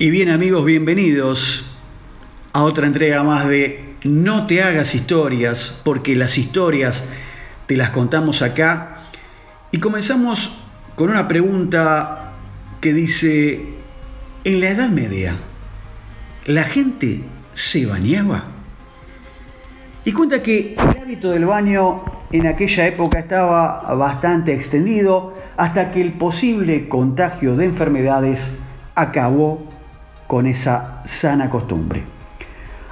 Y bien amigos, bienvenidos a otra entrega más de No te hagas historias, porque las historias te las contamos acá. Y comenzamos con una pregunta que dice, en la Edad Media, ¿la gente se bañaba? Y cuenta que el hábito del baño en aquella época estaba bastante extendido hasta que el posible contagio de enfermedades acabó con esa sana costumbre.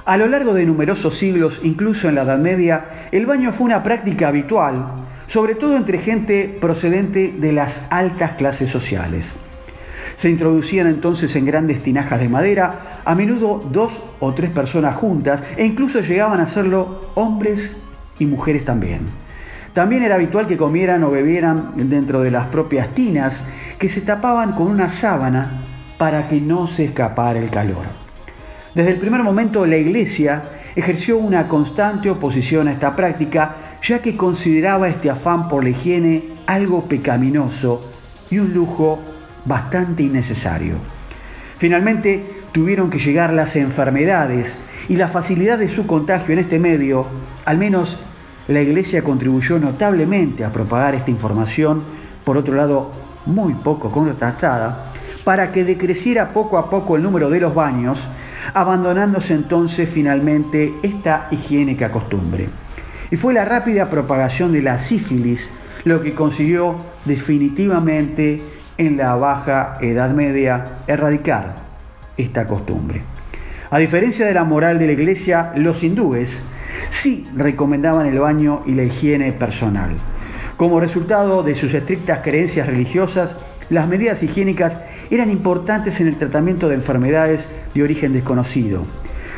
A lo largo de numerosos siglos, incluso en la Edad Media, el baño fue una práctica habitual, sobre todo entre gente procedente de las altas clases sociales. Se introducían entonces en grandes tinajas de madera, a menudo dos o tres personas juntas, e incluso llegaban a hacerlo hombres y mujeres también. También era habitual que comieran o bebieran dentro de las propias tinas, que se tapaban con una sábana para que no se escapara el calor. Desde el primer momento la Iglesia ejerció una constante oposición a esta práctica, ya que consideraba este afán por la higiene algo pecaminoso y un lujo bastante innecesario. Finalmente tuvieron que llegar las enfermedades y la facilidad de su contagio en este medio, al menos la Iglesia contribuyó notablemente a propagar esta información, por otro lado muy poco contrastada, para que decreciera poco a poco el número de los baños, abandonándose entonces finalmente esta higiénica costumbre. Y fue la rápida propagación de la sífilis lo que consiguió definitivamente en la baja Edad Media erradicar esta costumbre. A diferencia de la moral de la Iglesia, los hindúes sí recomendaban el baño y la higiene personal. Como resultado de sus estrictas creencias religiosas, las medidas higiénicas eran importantes en el tratamiento de enfermedades de origen desconocido.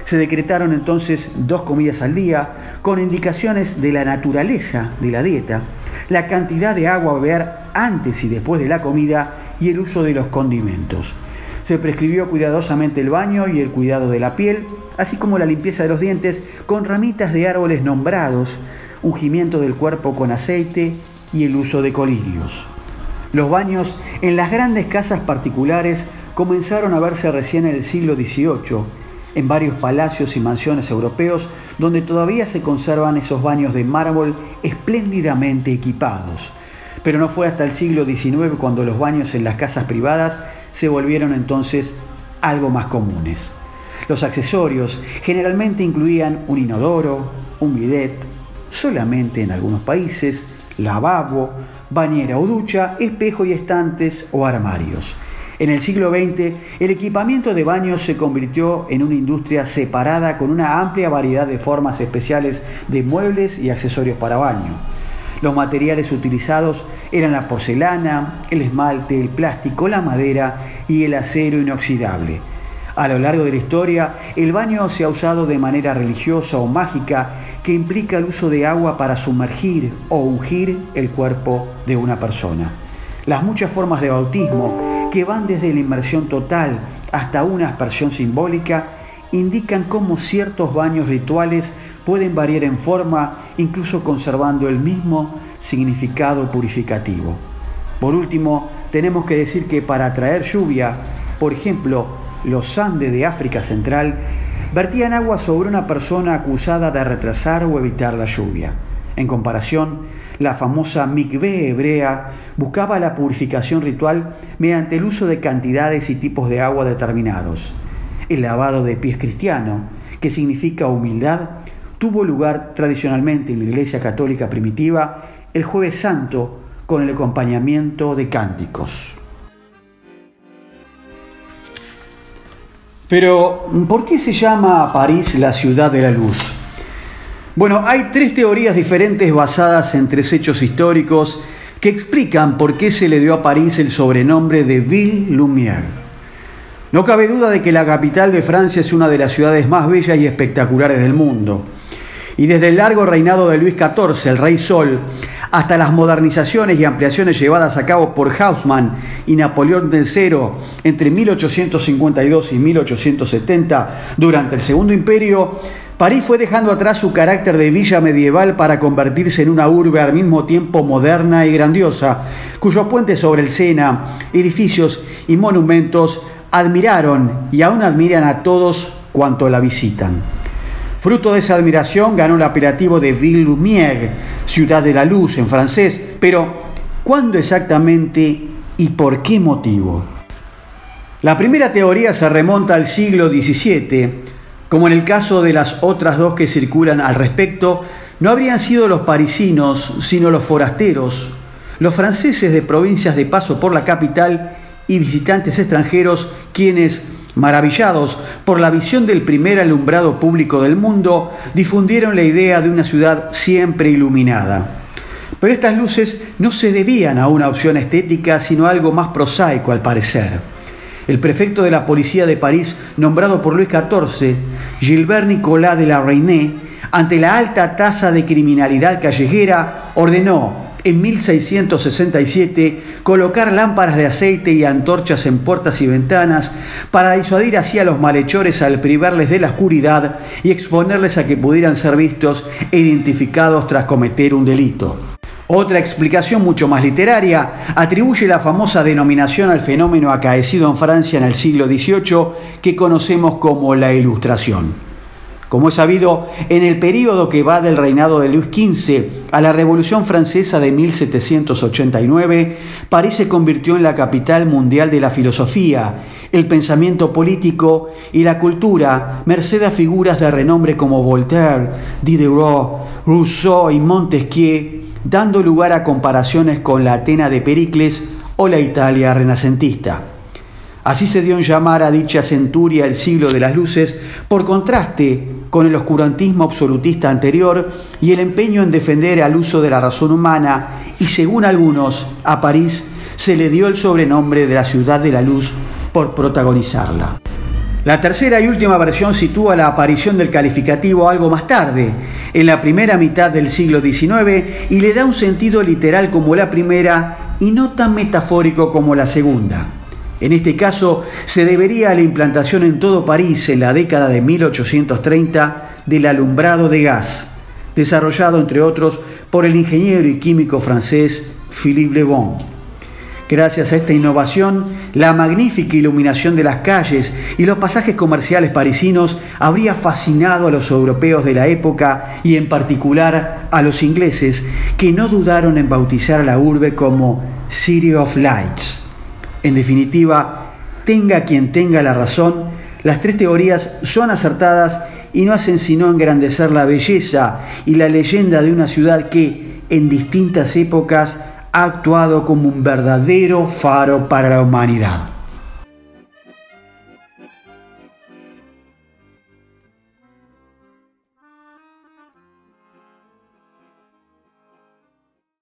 Se decretaron entonces dos comidas al día con indicaciones de la naturaleza de la dieta, la cantidad de agua a beber antes y después de la comida y el uso de los condimentos. Se prescribió cuidadosamente el baño y el cuidado de la piel, así como la limpieza de los dientes con ramitas de árboles nombrados, ungimiento del cuerpo con aceite y el uso de colirios. Los baños en las grandes casas particulares comenzaron a verse recién en el siglo XVIII, en varios palacios y mansiones europeos donde todavía se conservan esos baños de mármol espléndidamente equipados. Pero no fue hasta el siglo XIX cuando los baños en las casas privadas se volvieron entonces algo más comunes. Los accesorios generalmente incluían un inodoro, un bidet, solamente en algunos países, lavabo, bañera o ducha, espejo y estantes o armarios. En el siglo XX, el equipamiento de baños se convirtió en una industria separada con una amplia variedad de formas especiales de muebles y accesorios para baño. Los materiales utilizados eran la porcelana, el esmalte, el plástico, la madera y el acero inoxidable. A lo largo de la historia, el baño se ha usado de manera religiosa o mágica que implica el uso de agua para sumergir o ungir el cuerpo de una persona. Las muchas formas de bautismo, que van desde la inmersión total hasta una aspersión simbólica, indican cómo ciertos baños rituales pueden variar en forma, incluso conservando el mismo significado purificativo. Por último, tenemos que decir que para atraer lluvia, por ejemplo, los Andes de África Central vertían agua sobre una persona acusada de retrasar o evitar la lluvia. En comparación, la famosa mikveh hebrea buscaba la purificación ritual mediante el uso de cantidades y tipos de agua determinados. El lavado de pies cristiano, que significa humildad, tuvo lugar tradicionalmente en la Iglesia Católica primitiva el jueves santo con el acompañamiento de cánticos. Pero, ¿por qué se llama París la ciudad de la luz? Bueno, hay tres teorías diferentes basadas en tres hechos históricos que explican por qué se le dio a París el sobrenombre de Ville Lumière. No cabe duda de que la capital de Francia es una de las ciudades más bellas y espectaculares del mundo. Y desde el largo reinado de Luis XIV, el Rey Sol, hasta las modernizaciones y ampliaciones llevadas a cabo por Haussmann y Napoleón III entre 1852 y 1870 durante el Segundo Imperio, París fue dejando atrás su carácter de villa medieval para convertirse en una urbe al mismo tiempo moderna y grandiosa, cuyos puentes sobre el Sena, edificios y monumentos admiraron y aún admiran a todos cuanto la visitan. Fruto de esa admiración ganó el apelativo de Ville Lumière, ciudad de la luz en francés, pero ¿cuándo exactamente y por qué motivo? La primera teoría se remonta al siglo XVII, como en el caso de las otras dos que circulan al respecto, no habrían sido los parisinos, sino los forasteros, los franceses de provincias de paso por la capital y visitantes extranjeros quienes, maravillados por la visión del primer alumbrado público del mundo, difundieron la idea de una ciudad siempre iluminada. Pero estas luces no se debían a una opción estética, sino a algo más prosaico al parecer. El prefecto de la policía de París, nombrado por Luis XIV, Gilbert Nicolas de la Reyné, ante la alta tasa de criminalidad callejera, ordenó en 1667 colocar lámparas de aceite y antorchas en puertas y ventanas para disuadir así a los malhechores al privarles de la oscuridad y exponerles a que pudieran ser vistos e identificados tras cometer un delito. Otra explicación mucho más literaria atribuye la famosa denominación al fenómeno acaecido en Francia en el siglo XVIII que conocemos como la Ilustración. Como es sabido, en el periodo que va del reinado de Luis XV a la Revolución Francesa de 1789, París se convirtió en la capital mundial de la filosofía, el pensamiento político y la cultura, merced a figuras de renombre como Voltaire, Diderot, Rousseau y Montesquieu, dando lugar a comparaciones con la Atena de Pericles o la Italia renacentista. Así se dio en llamar a dicha centuria el siglo de las luces, por contraste con el oscurantismo absolutista anterior y el empeño en defender al uso de la razón humana, y según algunos, a París se le dio el sobrenombre de la ciudad de la luz por protagonizarla. La tercera y última versión sitúa la aparición del calificativo algo más tarde, en la primera mitad del siglo XIX, y le da un sentido literal como la primera y no tan metafórico como la segunda. En este caso, se debería a la implantación en todo París en la década de 1830 del alumbrado de gas, desarrollado entre otros por el ingeniero y químico francés Philippe Le Bon. Gracias a esta innovación, la magnífica iluminación de las calles y los pasajes comerciales parisinos habría fascinado a los europeos de la época y en particular a los ingleses, que no dudaron en bautizar a la urbe como City of Lights. En definitiva, tenga quien tenga la razón, las tres teorías son acertadas y no hacen sino engrandecer la belleza y la leyenda de una ciudad que en distintas épocas ha actuado como un verdadero faro para la humanidad.